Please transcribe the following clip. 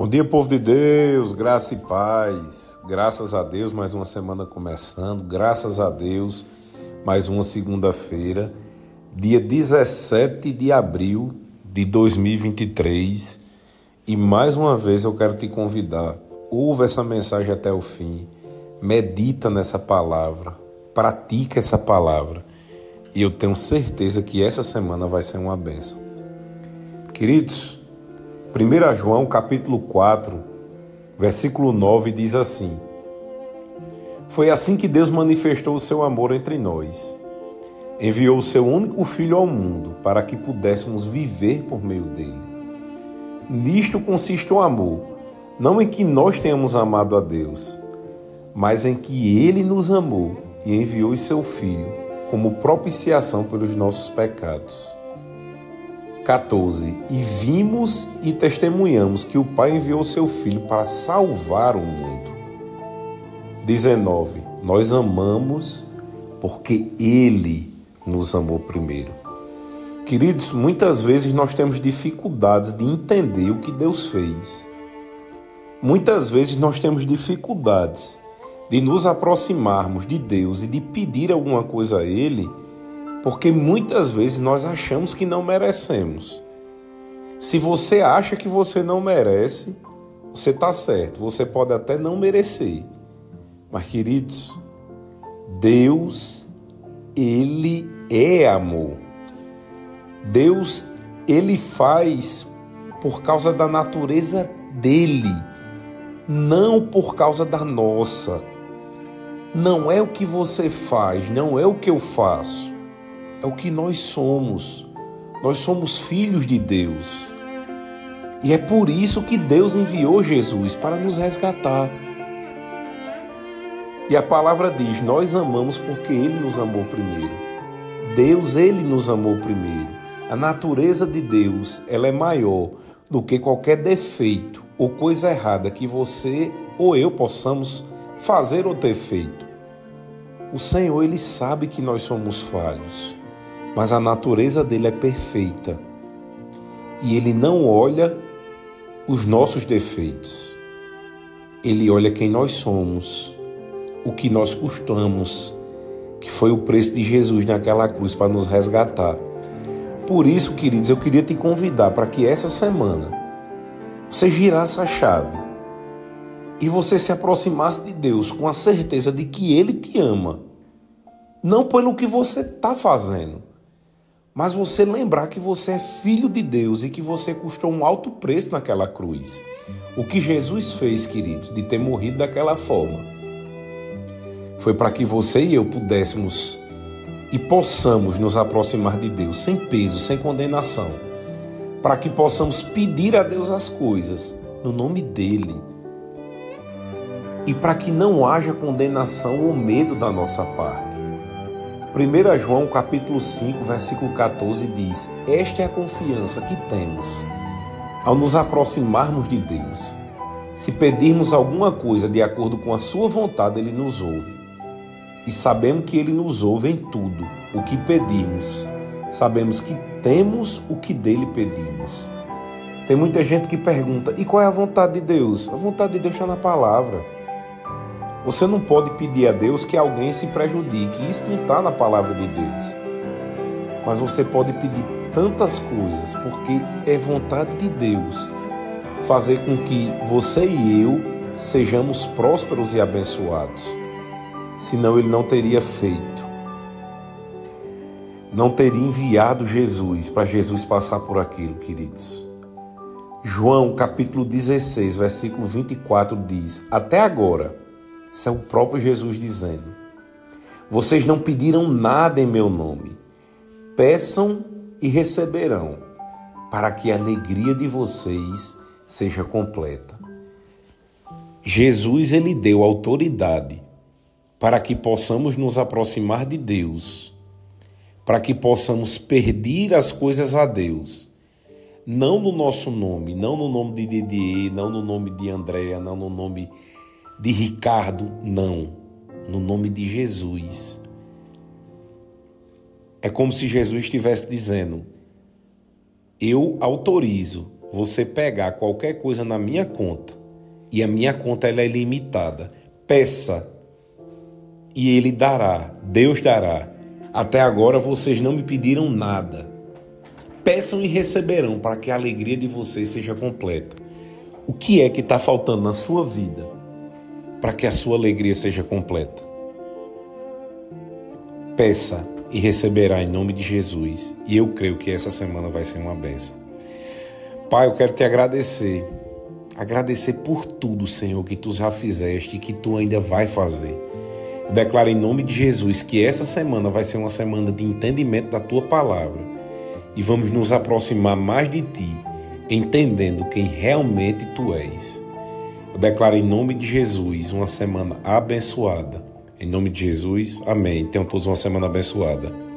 Bom dia, povo de Deus, graça e paz. Graças a Deus, mais uma semana começando. Graças a Deus, mais uma segunda-feira, dia 17 de abril de 2023. E mais uma vez eu quero te convidar, ouve essa mensagem até o fim, medita nessa palavra, pratica essa palavra. E eu tenho certeza que essa semana vai ser uma bênção. Queridos, 1 João capítulo 4, versículo 9 diz assim: Foi assim que Deus manifestou o seu amor entre nós. Enviou o seu único filho ao mundo para que pudéssemos viver por meio dele. Nisto consiste o amor, não em que nós tenhamos amado a Deus, mas em que ele nos amou e enviou o seu filho como propiciação pelos nossos pecados. 14. E vimos e testemunhamos que o Pai enviou seu Filho para salvar o mundo. 19. Nós amamos porque Ele nos amou primeiro. Queridos, muitas vezes nós temos dificuldades de entender o que Deus fez. Muitas vezes nós temos dificuldades de nos aproximarmos de Deus e de pedir alguma coisa a Ele porque muitas vezes nós achamos que não merecemos. Se você acha que você não merece, você está certo, você pode até não merecer. Mas, queridos, Deus, Ele é amor. Deus, Ele faz por causa da natureza dele, não por causa da nossa. Não é o que você faz, não é o que eu faço é o que nós somos. Nós somos filhos de Deus. E é por isso que Deus enviou Jesus para nos resgatar. E a palavra diz: Nós amamos porque Ele nos amou primeiro. Deus, Ele nos amou primeiro. A natureza de Deus, ela é maior do que qualquer defeito ou coisa errada que você ou eu possamos fazer ou ter feito. O Senhor, Ele sabe que nós somos falhos mas a natureza dele é perfeita e ele não olha os nossos defeitos. Ele olha quem nós somos, o que nós custamos, que foi o preço de Jesus naquela cruz para nos resgatar. Por isso, queridos, eu queria te convidar para que essa semana você girasse a chave e você se aproximasse de Deus com a certeza de que Ele te ama, não pelo que você está fazendo, mas você lembrar que você é filho de Deus e que você custou um alto preço naquela cruz. O que Jesus fez, queridos, de ter morrido daquela forma, foi para que você e eu pudéssemos e possamos nos aproximar de Deus sem peso, sem condenação, para que possamos pedir a Deus as coisas no nome dele. E para que não haja condenação ou medo da nossa parte. 1 João capítulo 5, versículo 14 diz: Esta é a confiança que temos ao nos aproximarmos de Deus. Se pedirmos alguma coisa de acordo com a sua vontade, ele nos ouve. E sabemos que ele nos ouve em tudo o que pedimos. Sabemos que temos o que dele pedimos. Tem muita gente que pergunta: e qual é a vontade de Deus? A vontade de Deus está na palavra. Você não pode pedir a Deus que alguém se prejudique. Isso não está na palavra de Deus. Mas você pode pedir tantas coisas, porque é vontade de Deus fazer com que você e eu sejamos prósperos e abençoados. Senão ele não teria feito. Não teria enviado Jesus para Jesus passar por aquilo, queridos. João capítulo 16, versículo 24 diz: Até agora isso é o próprio Jesus dizendo: Vocês não pediram nada em meu nome. Peçam e receberão, para que a alegria de vocês seja completa. Jesus ele deu autoridade para que possamos nos aproximar de Deus, para que possamos pedir as coisas a Deus, não no nosso nome, não no nome de Didier, não no nome de Andréa, não no nome de de Ricardo, não. No nome de Jesus. É como se Jesus estivesse dizendo: Eu autorizo você pegar qualquer coisa na minha conta e a minha conta ela é limitada. Peça e ele dará, Deus dará. Até agora vocês não me pediram nada. Peçam e receberão para que a alegria de vocês seja completa. O que é que está faltando na sua vida para que a sua alegria seja completa? Peça e receberá em nome de Jesus. E eu creio que essa semana vai ser uma benção. Pai, eu quero te agradecer. Agradecer por tudo, Senhor, que tu já fizeste e que tu ainda vai fazer. Eu declaro em nome de Jesus que essa semana vai ser uma semana de entendimento da tua palavra e vamos nos aproximar mais de ti, entendendo quem realmente tu és. Declaro em nome de Jesus uma semana abençoada em nome de Jesus, amém. Tenham todos uma semana abençoada.